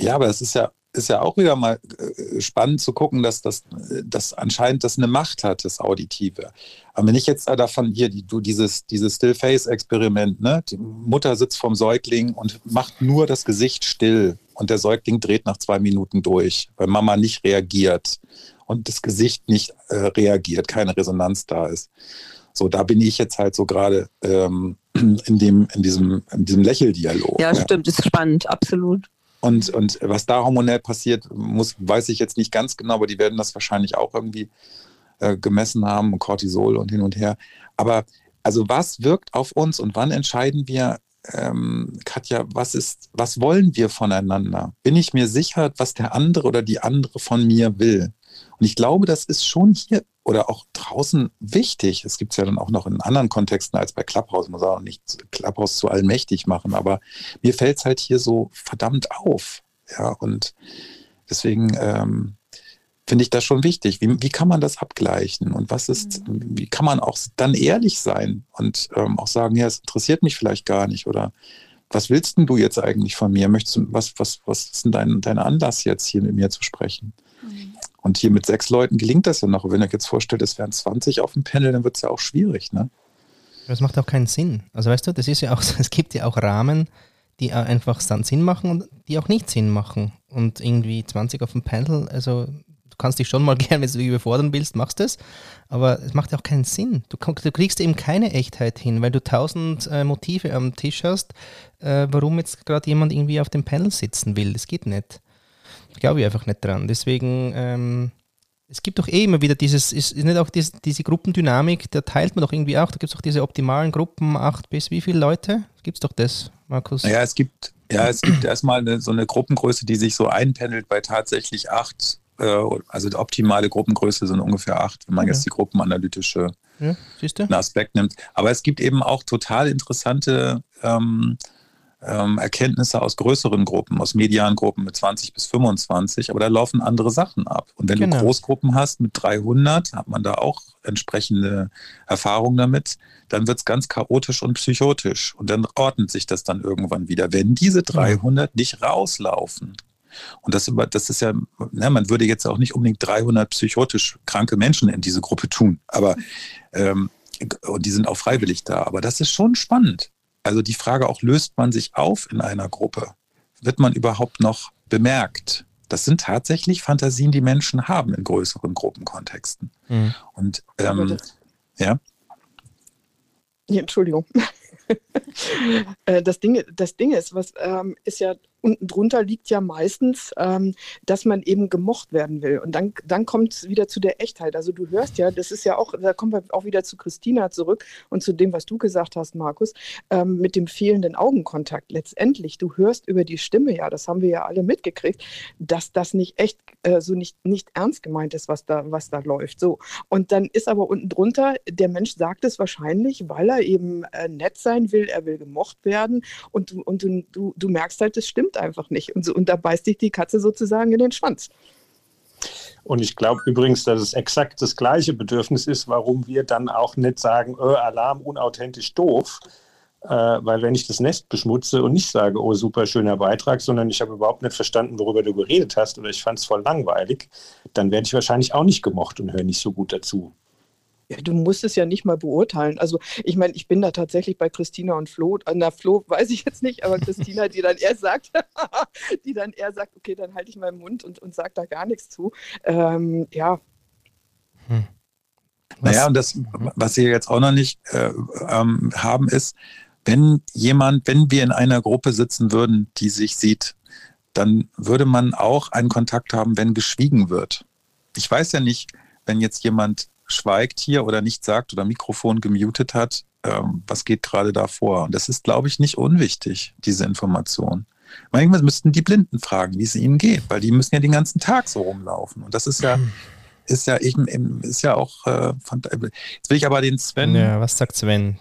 Ja, aber es ist ja ist ja auch wieder mal äh, spannend zu gucken, dass das dass anscheinend das eine Macht hat, das Auditive. Aber wenn ich jetzt davon hier, du dieses, dieses Still-Face-Experiment, ne? Die Mutter sitzt vorm Säugling und macht nur das Gesicht still und der Säugling dreht nach zwei Minuten durch, weil Mama nicht reagiert und das Gesicht nicht äh, reagiert, keine Resonanz da ist. So, da bin ich jetzt halt so gerade ähm, in, in, diesem, in diesem Lächeldialog. Ja, stimmt, ja. ist spannend, absolut. Und, und was da hormonell passiert, muss, weiß ich jetzt nicht ganz genau, aber die werden das wahrscheinlich auch irgendwie äh, gemessen haben, Cortisol und hin und her. Aber also was wirkt auf uns und wann entscheiden wir, ähm, Katja, was ist, was wollen wir voneinander? Bin ich mir sicher, was der andere oder die andere von mir will? Und ich glaube, das ist schon hier oder auch draußen wichtig. Es gibt es ja dann auch noch in anderen Kontexten als bei Clubhouse. Man muss auch nicht Clubhouse zu allmächtig machen, aber mir fällt es halt hier so verdammt auf. Ja, und deswegen ähm, finde ich das schon wichtig. Wie, wie, kann man das abgleichen? Und was ist, mhm. wie kann man auch dann ehrlich sein und ähm, auch sagen, ja, es interessiert mich vielleicht gar nicht oder was willst denn du jetzt eigentlich von mir? Möchtest du, was, was, was ist denn dein, dein Anlass jetzt hier mit mir zu sprechen? Mhm. Und hier mit sechs Leuten gelingt das ja noch. wenn ihr euch jetzt vorstellt, es wären 20 auf dem Panel, dann wird es ja auch schwierig, ne? Das macht auch keinen Sinn. Also weißt du, das ist ja auch, es gibt ja auch Rahmen, die einfach dann Sinn machen und die auch nicht Sinn machen. Und irgendwie 20 auf dem Panel, also du kannst dich schon mal gerne, wenn du dich überfordern willst, machst es. Aber es macht ja auch keinen Sinn. Du, du kriegst eben keine Echtheit hin, weil du tausend äh, Motive am Tisch hast, äh, warum jetzt gerade jemand irgendwie auf dem Panel sitzen will. Das geht nicht glaube ich einfach nicht dran. Deswegen, ähm, es gibt doch eh immer wieder dieses, ist, ist nicht auch diese, diese Gruppendynamik, da teilt man doch irgendwie auch, da gibt es auch diese optimalen Gruppen, acht bis wie viele Leute? Gibt es doch das, Markus? Ja, es gibt, ja, es gibt erstmal eine, so eine Gruppengröße, die sich so einpendelt bei tatsächlich acht äh, also die optimale Gruppengröße sind ungefähr acht, wenn man Okay. jetzt die gruppenanalytische Ja, Aspekt nimmt. Aber es gibt eben auch total interessante ähm, ähm, Erkenntnisse aus größeren Gruppen, aus medialen Gruppen mit 20 bis 25, aber da laufen andere Sachen ab. Und wenn Genau. du Großgruppen hast mit 300, hat man da auch entsprechende Erfahrungen damit, dann wird es ganz chaotisch und psychotisch. Und dann ordnet sich das dann irgendwann wieder, wenn diese 300 nicht rauslaufen. Und das, das ist ja, ne, man würde jetzt auch nicht unbedingt 300 psychotisch kranke Menschen in diese Gruppe tun, aber ähm, und die sind auch freiwillig da. Aber das ist schon spannend. Also die Frage auch, löst man sich auf in einer Gruppe? Wird man überhaupt noch bemerkt? Das sind tatsächlich Fantasien, die Menschen haben in größeren Gruppenkontexten. Mhm. Und ähm, Ja, Entschuldigung. Äh, das, Ding, das Ding ist, was ähm, ist ja unten drunter liegt ja meistens, ähm, dass man eben gemocht werden will. Und dann, dann kommt es wieder zu der Echtheit. Also du hörst ja, das ist ja auch, da kommen wir auch wieder zu Christina zurück und zu dem, was du gesagt hast, Markus, ähm, mit dem fehlenden Augenkontakt. Letztendlich, du hörst über die Stimme, ja, das haben wir ja alle mitgekriegt, dass das nicht echt, äh, so nicht, nicht ernst gemeint ist, was da, was da läuft. So. Und dann ist aber unten drunter, der Mensch sagt es wahrscheinlich, weil er eben äh, nett sein will, er will gemocht werden und, du, und du, du, du merkst halt, das stimmt einfach nicht. Und, so, und da beißt dich die Katze sozusagen in den Schwanz. Und ich glaube übrigens, dass es exakt das gleiche Bedürfnis ist, warum wir dann auch nicht sagen, äh, Alarm, unauthentisch, doof. Äh, weil wenn ich das Nest beschmutze und nicht sage, oh, super schöner Beitrag, sondern ich habe überhaupt nicht verstanden, worüber du geredet hast oder ich fand es voll langweilig, dann werde ich wahrscheinlich auch nicht gemocht und höre nicht so gut dazu. Ja, du musst es ja nicht mal beurteilen. Also ich meine, ich bin da tatsächlich bei Christina und Flo. An der Flo weiß ich jetzt nicht, aber Christina, die dann eher sagt, die dann eher sagt, okay, dann halte ich meinen Mund und, und sage da gar nichts zu. Ähm, ja, Naja, und das, was Sie jetzt auch noch nicht äh, ähm, haben, ist, wenn jemand, wenn wir in einer Gruppe sitzen würden, die sich sieht, dann würde man auch einen Kontakt haben, wenn geschwiegen wird. Ich weiß ja nicht, wenn jetzt jemand schweigt hier oder nicht sagt oder Mikrofon gemutet hat, ähm, was geht gerade da vor? Und das ist, glaube ich, nicht unwichtig, diese Information. Manchmal müssten die Blinden fragen, wie es ihnen geht, weil die müssen ja den ganzen Tag so rumlaufen. Und das ist ja, ist ja eben, ist ja auch. Äh, jetzt will ich aber den Sven, Ja, was sagt Sven?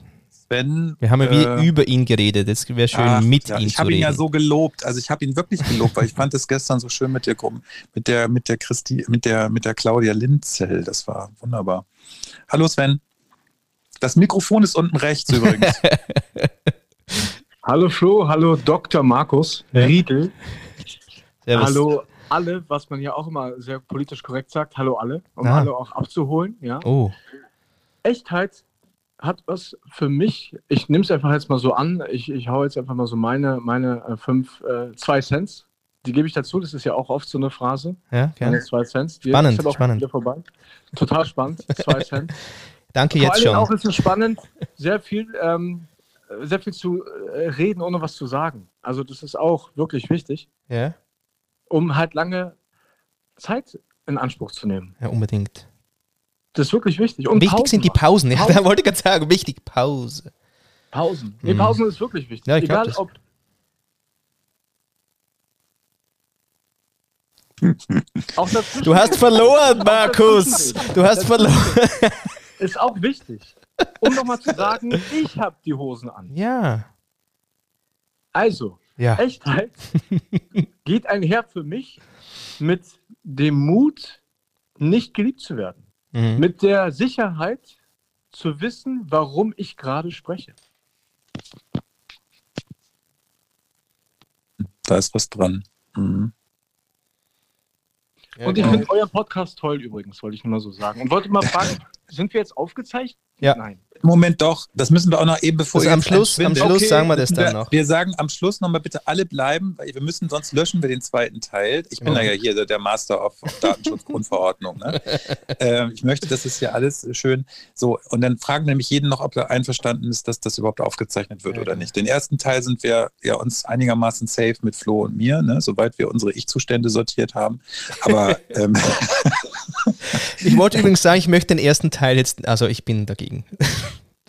Sven. Wir haben ja wie äh, über ihn geredet. Es wäre schön, ach, mit ja, ihm Ich zu habe ihn reden. ja so gelobt. Also ich habe ihn wirklich gelobt, weil ich fand es gestern so schön mit der mit der mit der Christi, mit der mit der Claudia Linzell. Das war wunderbar. Hallo Sven. Das Mikrofon ist unten rechts übrigens. Hallo Flo, hallo Dr. Markus Ja. Riedel. Servus. Hallo alle, was man ja auch immer sehr politisch korrekt sagt. Hallo alle, um Ah. alle auch abzuholen. Ja. Oh, Echtheit hat was für mich. Ich nehme es einfach jetzt mal so an. Ich, ich hau jetzt einfach mal so meine, meine äh, fünf, äh, zwei Cents. Die gebe ich dazu. Das ist ja auch oft so eine Phrase. ja, Meine gerne. zwei Cents. Die Spannend, auch spannend. vorbei. Total spannend. Zwei Cent. Danke Vor jetzt Dingen auch schon. ist es spannend, sehr viel, ähm, sehr viel zu äh, reden, ohne was zu sagen. Also das ist auch wirklich wichtig, Ja, um halt lange Zeit in Anspruch zu nehmen. ja, unbedingt. Das ist wirklich wichtig. Und wichtig Pausen sind die machen. Pausen. Ja, Pausen. da wollte ich gerade sagen, wichtig, Pause. Pausen. Nee, Mhm. Pausen ist wirklich wichtig. Ja, ich Egal ob. Du hast verloren, Markus. Du hast verloren. ist auch wichtig. Um nochmal zu sagen, ich habe die Hosen an. Ja, Also, ja. Echtheit geht einher für mich mit dem Mut, nicht geliebt zu werden. Mhm. Mit der Sicherheit zu wissen, warum ich gerade spreche. da ist was dran. Mhm. Und ich genau. finde euren Podcast toll übrigens, wollte ich nur mal so sagen. Und wollte mal fragen, sind wir jetzt aufgezeichnet? Ja. Nein. Moment doch, das müssen wir auch noch eben bevor ihr am Schluss, am. Schluss Okay, sagen wir das dann noch. wir sagen am Schluss nochmal bitte alle bleiben, weil wir müssen, sonst löschen wir den zweiten Teil. Ich bin Ja. ja hier der- Master of Datenschutzgrundverordnung. Ne? ähm, ich möchte, das ist ja alles schön. So, und dann fragen nämlich jeden noch, ob er einverstanden ist, dass das überhaupt aufgezeichnet wird Ja, oder nicht. Den ersten Teil sind wir ja uns einigermaßen safe mit Flo und mir, ne? soweit wir unsere Ich-Zustände sortiert haben. Aber ähm, Ich wollte übrigens sagen, ich möchte den ersten Teil jetzt, also ich bin dagegen.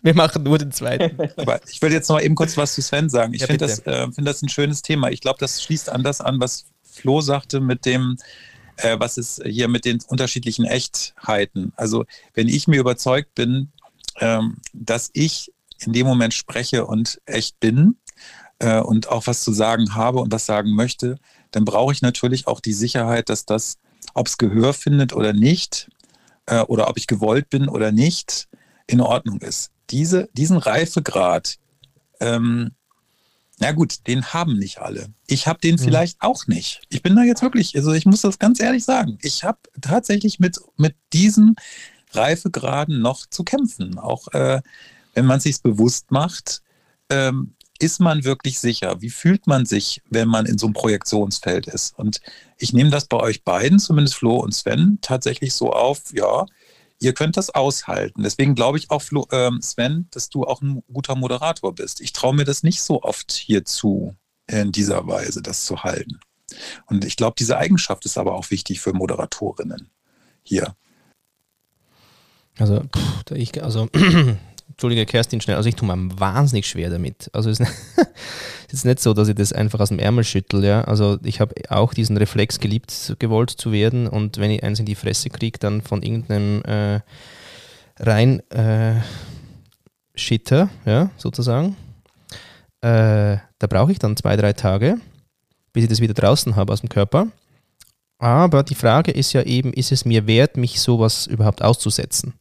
Wir machen nur den zweiten. Aber ich will jetzt noch mal eben kurz was zu Sven sagen. Ich Ja, finde das, äh, find das ein schönes Thema. Ich glaube, das schließt an das an, was Flo sagte mit dem, äh, was ist hier mit den unterschiedlichen Echtheiten? Also wenn ich mir überzeugt bin, ähm, dass ich in dem Moment spreche und echt bin äh, und auch was zu sagen habe und was sagen möchte, dann brauche ich natürlich auch die Sicherheit, dass das, ob es Gehör findet oder nicht, äh, oder ob ich gewollt bin oder nicht, in Ordnung ist. Diese, diesen Reifegrad, ähm, na gut, den haben nicht alle. Ich habe den mhm. vielleicht auch nicht. Ich bin da jetzt wirklich, also ich muss das ganz ehrlich sagen, ich habe tatsächlich mit, mit diesen Reifegraden noch zu kämpfen. Auch äh, wenn man sich bewusst macht, ähm, ist man wirklich sicher? Wie fühlt man sich, wenn man in so einem Projektionsfeld ist? Und ich nehme das bei euch beiden, zumindest Flo und Sven, tatsächlich so auf, ja, ihr könnt das aushalten. Deswegen glaube ich auch, Flo, äh, Sven, dass du auch ein guter Moderator bist. Ich traue mir das nicht so oft hier zu, in dieser Weise das zu halten. Und ich glaube, diese Eigenschaft ist aber auch wichtig für Moderatorinnen hier. Also, ich, also Entschuldige, Kerstin, schnell. Also ich tue mir wahnsinnig schwer damit. Also es ist jetzt nicht so, dass ich das einfach aus dem Ärmel schüttel. Ja? Also ich habe auch diesen Reflex geliebt, gewollt zu werden. Und wenn ich eins in die Fresse kriege, dann von irgendeinem äh, rein äh, Shitter, ja, sozusagen. Äh, da brauche ich dann zwei, drei Tage, bis ich das wieder draußen habe aus dem Körper. Aber die Frage ist ja eben, ist es mir wert, mich sowas überhaupt auszusetzen?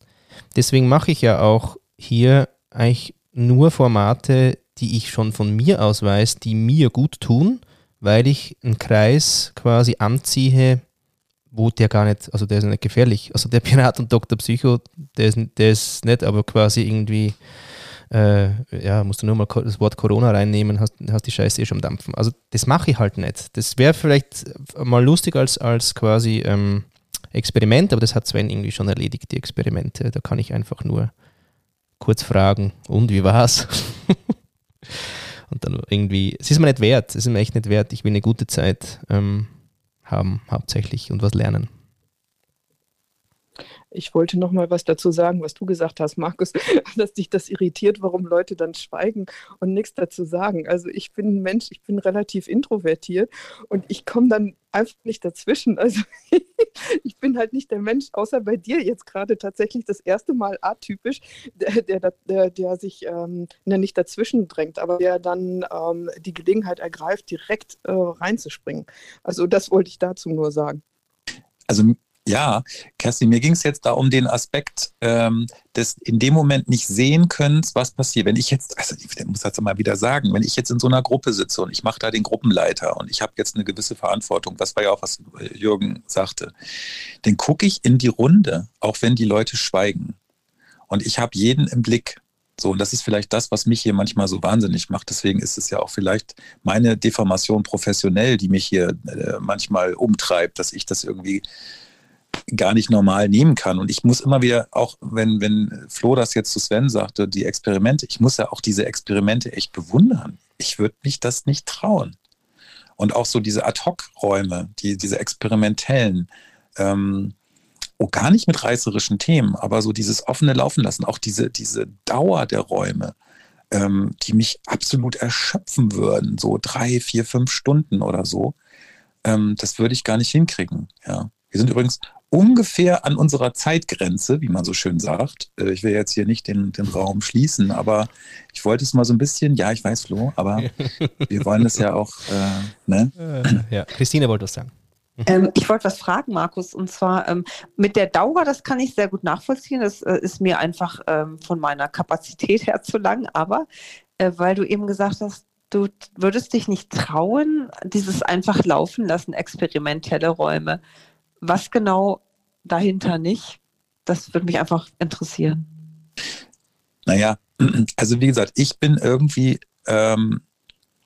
Deswegen mache ich ja auch hier eigentlich nur Formate, die ich schon von mir aus weiß, die mir gut tun, weil ich einen Kreis quasi anziehe, wo der gar nicht, also der ist nicht gefährlich. Also der Pirat und Dr. Psycho, der ist, der ist nicht, aber quasi irgendwie, äh, ja, musst du nur mal das Wort Corona reinnehmen, hast, hast die Scheiße eh schon am Dampfen. Also das mache ich halt nicht. Das wäre vielleicht mal lustig als, als quasi ähm, Experiment, aber das hat Sven irgendwie schon erledigt, die Experimente. Da kann ich einfach nur kurz fragen, und wie war's? und dann irgendwie, es ist mir nicht wert, es ist mir echt nicht wert. Ich will eine gute Zeit ähm, haben, hauptsächlich und was lernen. Ich wollte noch mal was dazu sagen, was du gesagt hast, Markus, dass dich das irritiert, warum Leute dann schweigen und nichts dazu sagen. Also ich bin ein Mensch, ich bin relativ introvertiert und ich komme dann einfach nicht dazwischen. Also ich bin halt nicht der Mensch, außer bei dir jetzt gerade tatsächlich das erste Mal atypisch, der, der, der, der sich ähm, nicht dazwischen drängt, aber der dann ähm, die Gelegenheit ergreift, direkt äh, reinzuspringen. Also das wollte ich dazu nur sagen. Also ja, Kerstin, mir ging es jetzt da um den Aspekt ähm, des in dem Moment nicht sehen können, was passiert. Wenn ich jetzt, also ich muss das mal wieder sagen, wenn ich jetzt in so einer Gruppe sitze und ich mache da den Gruppenleiter und ich habe jetzt eine gewisse Verantwortung, das war ja auch, was Jürgen sagte, dann gucke ich in die Runde, auch wenn die Leute schweigen. Und ich habe jeden im Blick. So, und das ist vielleicht das, was mich hier manchmal so wahnsinnig macht. Deswegen ist es ja auch vielleicht meine Deformation professionell, die mich hier äh, manchmal umtreibt, dass ich das irgendwie gar nicht normal nehmen kann. Und ich muss immer wieder, auch wenn, wenn Flo das jetzt zu Sven sagte, die Experimente, ich muss ja auch diese Experimente echt bewundern. Ich würde mich das nicht trauen. Und auch so diese Ad-Hoc-Räume, die, diese experimentellen, ähm, oh, gar nicht mit reißerischen Themen, aber so dieses offene Laufen lassen, auch diese, diese Dauer der Räume, ähm, die mich absolut erschöpfen würden, so drei, vier, fünf Stunden oder so, ähm, das würde ich gar nicht hinkriegen. Ja. Wir sind übrigens ungefähr an unserer Zeitgrenze, wie man so schön sagt. Äh, ich will jetzt hier nicht den, den Raum schließen, aber ich wollte es mal so ein bisschen, ja, ich weiß, Flo, aber wir wollen es ja auch, äh, ne? Äh, ja, Christine wollte es sagen. Ähm, ich wollte was fragen, Markus, und zwar ähm, mit der Dauer, das kann ich sehr gut nachvollziehen. Das äh, ist mir einfach ähm, von meiner Kapazität her zu lang, aber äh, weil du eben gesagt hast, du würdest dich nicht trauen, dieses einfach laufen lassen, experimentelle Räume was genau dahinter nicht? Das würde mich einfach interessieren. Naja, also wie gesagt, ich bin irgendwie, ähm,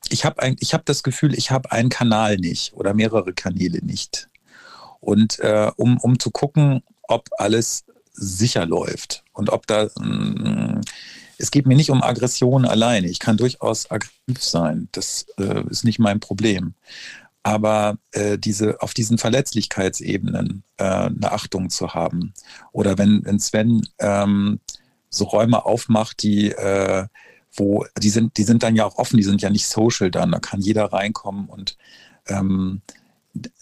ich habe hab das Gefühl, ich habe einen Kanal nicht oder mehrere Kanäle nicht. Und äh, um, um zu gucken, ob alles sicher läuft und ob da, mh, mm, es geht mir nicht um Aggression alleine. Ich kann durchaus aggressiv sein. Das äh, ist nicht mein Problem aber äh, diese auf diesen Verletzlichkeitsebenen äh, eine Achtung zu haben. Oder wenn, wenn Sven ähm, so Räume aufmacht, die äh, wo die sind, die sind dann ja auch offen, die sind ja nicht social dann, da kann jeder reinkommen und ähm,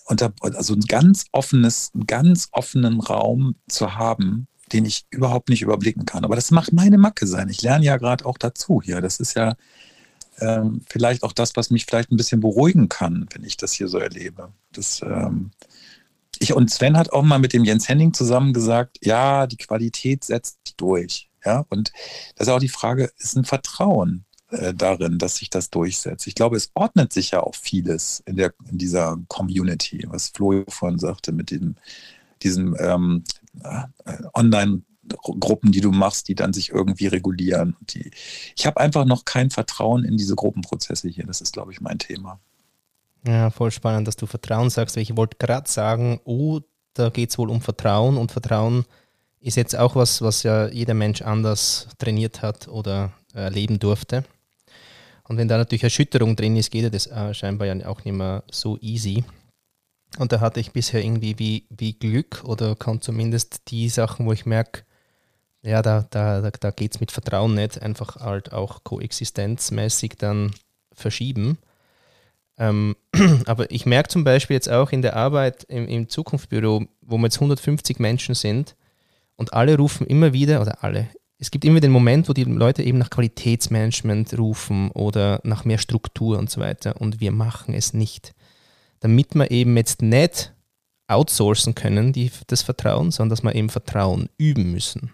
unter, also ein ganz offenes, ganz offenen Raum zu haben, den ich überhaupt nicht überblicken kann. Aber das macht meine Macke sein. Ich lerne ja gerade auch dazu hier. Das ist ja ähm, vielleicht auch das, was mich vielleicht ein bisschen beruhigen kann, wenn ich das hier so erlebe. Das, ähm, ich, und Sven hat auch mal mit dem Jens Henning zusammen gesagt, ja, die Qualität setzt durch. Ja, und das ist auch die Frage, ist ein Vertrauen äh, darin, dass sich das durchsetzt. Ich glaube, es ordnet sich ja auch vieles in, der, in dieser Community, was Flo vorhin sagte, mit dem, diesem ähm, äh, Online- Gruppen, die du machst, die dann sich irgendwie regulieren. Die, ich habe einfach noch kein Vertrauen in diese Gruppenprozesse hier. Das ist, glaube ich, mein Thema. Ja, voll spannend, dass du Vertrauen sagst. Ich wollte gerade sagen, oh, da geht es wohl um Vertrauen und Vertrauen ist jetzt auch was, was ja jeder Mensch anders trainiert hat oder erleben durfte. Und wenn da natürlich Erschütterung drin ist, geht das äh, scheinbar ja auch nicht mehr so easy. Und da hatte ich bisher irgendwie wie, wie Glück oder kann zumindest die Sachen, wo ich merke, ja, da, da, da, geht es mit Vertrauen nicht, einfach halt auch koexistenzmäßig dann verschieben. Ähm, aber ich merke zum Beispiel jetzt auch in der Arbeit im, im Zukunftsbüro, wo wir jetzt 150 Menschen sind und alle rufen immer wieder, oder alle, es gibt immer den Moment, wo die Leute eben nach Qualitätsmanagement rufen oder nach mehr Struktur und so weiter und wir machen es nicht. Damit wir eben jetzt nicht outsourcen können, die, das Vertrauen, sondern dass wir eben Vertrauen üben müssen.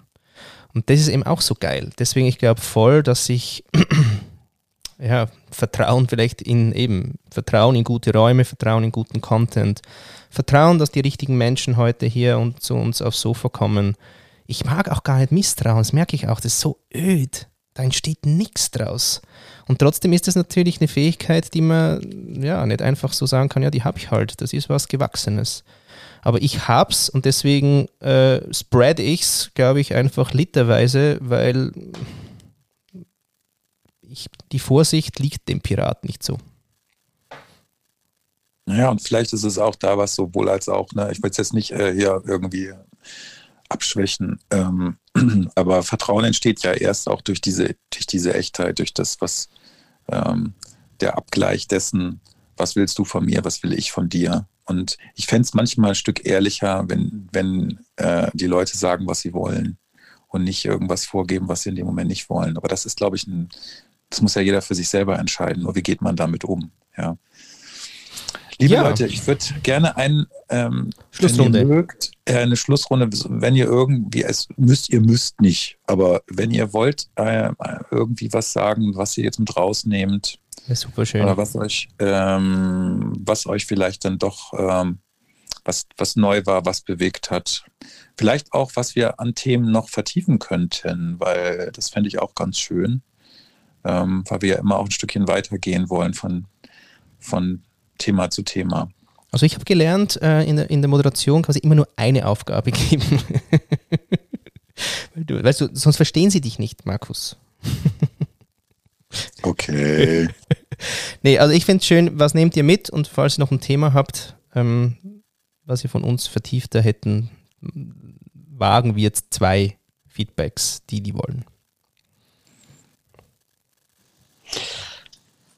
Und das ist eben auch so geil. Deswegen, ich glaube voll, dass ich ja, Vertrauen vielleicht in eben, Vertrauen in gute Räume, Vertrauen in guten Content, Vertrauen, dass die richtigen Menschen heute hier und zu uns aufs Sofa kommen. Ich mag auch gar nicht Misstrauen, das merke ich auch, das ist so öd. Da entsteht nichts draus. Und trotzdem ist das natürlich eine Fähigkeit, die man ja nicht einfach so sagen kann, ja, die habe ich halt. Das ist was Gewachsenes. Aber ich hab's und deswegen äh, spread ich's, glaube ich, einfach literweise, weil ich, die Vorsicht liegt dem Pirat nicht so. Ja, und vielleicht ist es auch da was sowohl als auch, ne? ich will es jetzt nicht äh, hier irgendwie abschwächen, ähm, aber Vertrauen entsteht ja erst auch durch diese, durch diese Echtheit, durch das, was ähm, der Abgleich dessen, was willst du von mir, was will ich von dir. Und ich fände es manchmal ein Stück ehrlicher, wenn, wenn äh, die Leute sagen, was sie wollen und nicht irgendwas vorgeben, was sie in dem Moment nicht wollen. Aber das ist, glaube ich, ein, das muss ja jeder für sich selber entscheiden. Nur wie geht man damit um? Ja. Liebe ja. Leute, ich würde gerne ein, ähm, Schlussrunde. Mögt, äh, eine Schlussrunde, wenn ihr irgendwie, es müsst, ihr müsst nicht, aber wenn ihr wollt, äh, irgendwie was sagen, was ihr jetzt mit rausnehmt, super schön. Oder was euch, ähm, was euch vielleicht dann doch, ähm, was, was neu war, was bewegt hat. Vielleicht auch, was wir an Themen noch vertiefen könnten, weil das fände ich auch ganz schön ähm, weil wir ja immer auch ein Stückchen weitergehen wollen von, von Thema zu Thema. Also ich habe gelernt, äh, in, der, in der Moderation quasi immer nur eine Aufgabe geben. weißt du, sonst verstehen sie dich nicht, Markus. okay. nee, also ich finde es schön, was nehmt ihr mit und falls ihr noch ein Thema habt, ähm, was ihr von uns vertiefter hätten, wagen wir jetzt zwei Feedbacks, die die wollen.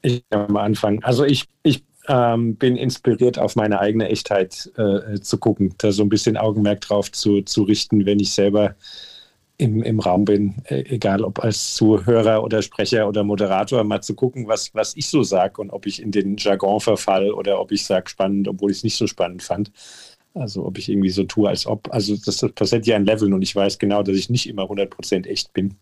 Ich kann mal anfangen. Also ich, ich ähm, bin inspiriert, auf meine eigene Echtheit äh, zu gucken, da so ein bisschen Augenmerk drauf zu, zu richten, wenn ich selber im, im Raum bin, äh, egal ob als Zuhörer oder Sprecher oder Moderator, mal zu gucken, was, was ich so sage und ob ich in den Jargon verfall oder ob ich sage spannend, obwohl ich es nicht so spannend fand. Also ob ich irgendwie so tue, als ob, also das, das passiert ja in Leveln und ich weiß genau, dass ich nicht immer 100% echt bin.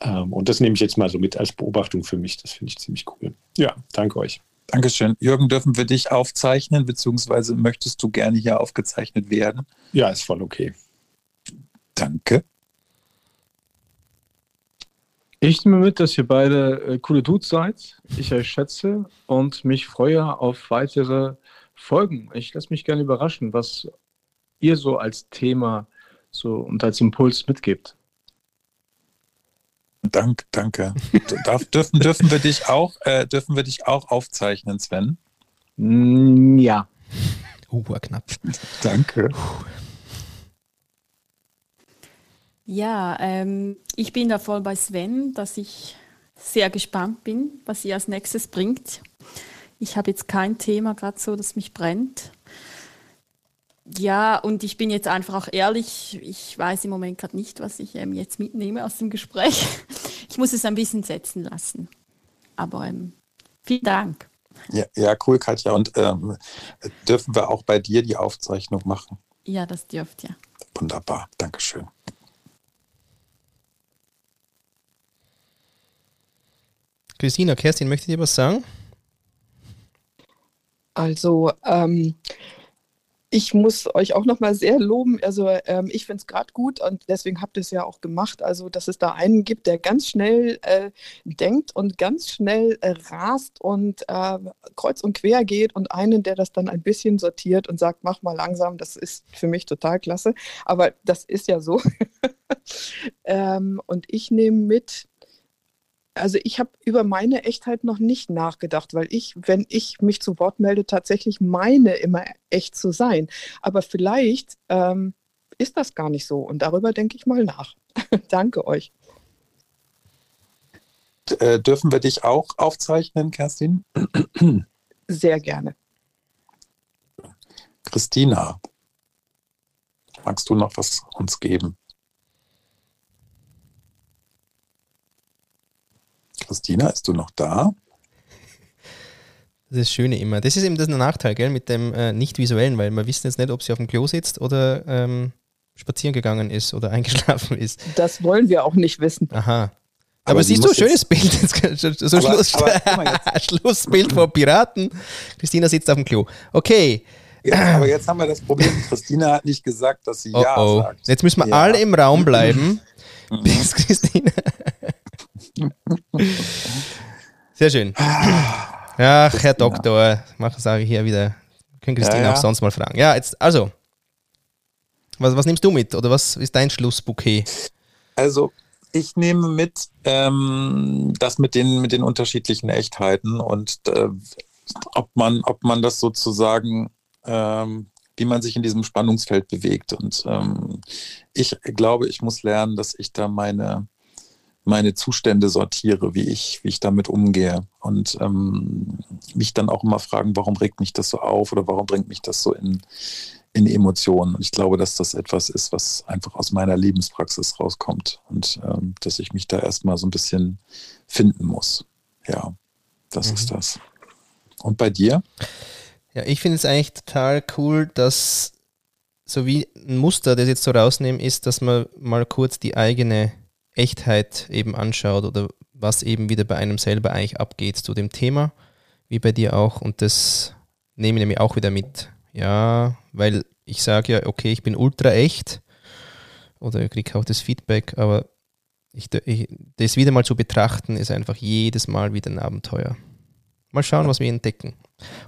Ähm, und das nehme ich jetzt mal so mit als Beobachtung für mich. Das finde ich ziemlich cool. Ja, danke euch. Dankeschön. Jürgen, dürfen wir dich aufzeichnen, beziehungsweise möchtest du gerne hier aufgezeichnet werden? Ja, ist voll okay. Danke. Ich nehme mit, dass ihr beide äh, coole Dudes seid. Ich euch schätze und mich freue auf weitere Folgen. Ich lasse mich gerne überraschen, was ihr so als Thema so und als Impuls mitgebt. Dank, danke. Darf, dürfen, dürfen, wir dich auch, äh, dürfen wir dich auch aufzeichnen, Sven? Mm, ja. Uh, knapp. Danke. Ja, ähm, ich bin da voll bei Sven, dass ich sehr gespannt bin, was sie als nächstes bringt. Ich habe jetzt kein Thema gerade so, das mich brennt. ja, und ich bin jetzt einfach auch ehrlich, ich weiß im Moment gerade nicht, was ich ähm, jetzt mitnehme aus dem Gespräch. Ich muss es ein bisschen setzen lassen. Aber ähm, vielen Dank. Ja, ja, cool, Katja. Und ähm, dürfen wir auch bei dir die Aufzeichnung machen? Ja, das dürft ihr. Wunderbar, Dankeschön. Christina, Kerstin, möchtet ihr was sagen? Also, ähm, ich muss euch auch nochmal sehr loben. Also ähm, ich finde es gerade gut und deswegen habt ihr es ja auch gemacht. Also dass es da einen gibt, der ganz schnell äh, denkt und ganz schnell äh, rast und äh, kreuz und quer geht und einen, der das dann ein bisschen sortiert und sagt, mach mal langsam. Das ist für mich total klasse. Aber das ist ja so. ähm, und ich nehme mit, also ich habe über meine Echtheit noch nicht nachgedacht, weil ich, wenn ich mich zu Wort melde, tatsächlich meine immer echt zu sein. Aber vielleicht ähm, ist das gar nicht so und darüber denke ich mal nach. Danke euch. Äh, dürfen wir dich auch aufzeichnen, Kerstin? Sehr gerne. Christina, magst du noch was uns geben? Christina, bist du noch da? Das ist das Schöne immer. Das ist eben das Nachteil, gell, mit dem äh, nicht-visuellen, weil wir wissen jetzt nicht, ob sie auf dem Klo sitzt oder ähm, spazieren gegangen ist oder eingeschlafen ist. Das wollen wir auch nicht wissen. Aha. Aber, aber siehst du, schönes Bild. so aber, Schluss, aber, Schlussbild vor Piraten. Christina sitzt auf dem Klo. Okay. Ja, aber jetzt haben wir das Problem, Christina hat nicht gesagt, dass sie oh, Ja oh. sagt. Jetzt müssen wir ja. alle im Raum bleiben, bis Christina sehr schön. Ach, Herr Doktor, machen sage ich hier wieder. Können Christine ja, ja. auch sonst mal fragen. Ja, jetzt, also, was, was nimmst du mit oder was ist dein Schlussbouquet? Also, ich nehme mit ähm, das mit den, mit den unterschiedlichen Echtheiten und äh, ob, man, ob man das sozusagen, ähm, wie man sich in diesem Spannungsfeld bewegt. Und ähm, ich glaube, ich muss lernen, dass ich da meine, meine Zustände sortiere, wie ich, wie ich damit umgehe. Und ähm, mich dann auch immer fragen, warum regt mich das so auf oder warum bringt mich das so in, in Emotionen. Und ich glaube, dass das etwas ist, was einfach aus meiner Lebenspraxis rauskommt und ähm, dass ich mich da erstmal so ein bisschen finden muss. Ja, das mhm. ist das. Und bei dir? Ja, ich finde es eigentlich total cool, dass so wie ein Muster, das jetzt so rausnehmen, ist, dass man mal kurz die eigene Echtheit eben anschaut oder was eben wieder bei einem selber eigentlich abgeht zu dem Thema, wie bei dir auch. Und das nehme ich nämlich auch wieder mit. Ja, weil ich sage ja, okay, ich bin ultra echt oder ich kriege auch das Feedback, aber ich, ich, das wieder mal zu betrachten, ist einfach jedes Mal wieder ein Abenteuer. Mal schauen, was wir entdecken.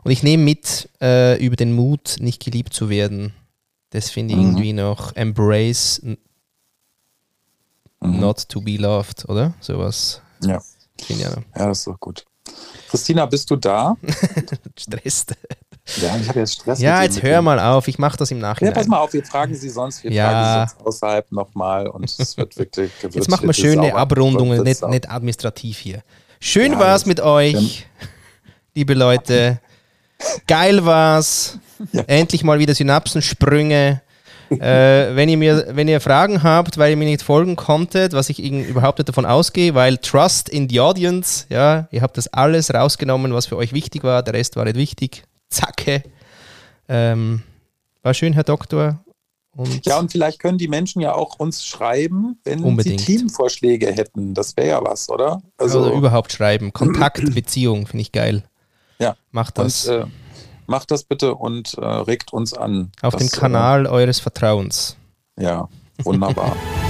Und ich nehme mit äh, über den Mut, nicht geliebt zu werden. Das finde ich mhm. irgendwie noch Embrace mhm. Not to be loved, oder? Sowas. Ja. Genial. Ja, das ist doch gut. Christina, bist du da? Stress. Ja, ich habe jetzt Stress. Ja, jetzt hör mal auf, ich mache das im Nachhinein. Ja, pass mal auf, wir fragen sie sonst, wir ja. fragen sie sonst außerhalb nochmal und es wird wirklich gewürzt. Jetzt machen wir schöne Abrundungen, nicht, nicht administrativ hier. Schön ja, war's mit euch, liebe Leute. Geil war's. Ja. Endlich mal wieder Synapsensprünge äh, wenn, ihr mir, wenn ihr Fragen habt, weil ihr mir nicht folgen konntet, was ich überhaupt nicht davon ausgehe, weil Trust in the Audience, ja, ihr habt das alles rausgenommen, was für euch wichtig war, der Rest war nicht wichtig. Zacke. Ähm, war schön, Herr Doktor. Und ja, und vielleicht können die Menschen ja auch uns schreiben, wenn unbedingt. sie Teamvorschläge hätten. Das wäre ja was, oder? Also, also überhaupt schreiben. Kontakt, Beziehung, finde ich geil. Ja. Macht das. Und, äh, macht das bitte und äh, regt uns an. Auf dem Kanal äh, eures Vertrauens. Ja, wunderbar.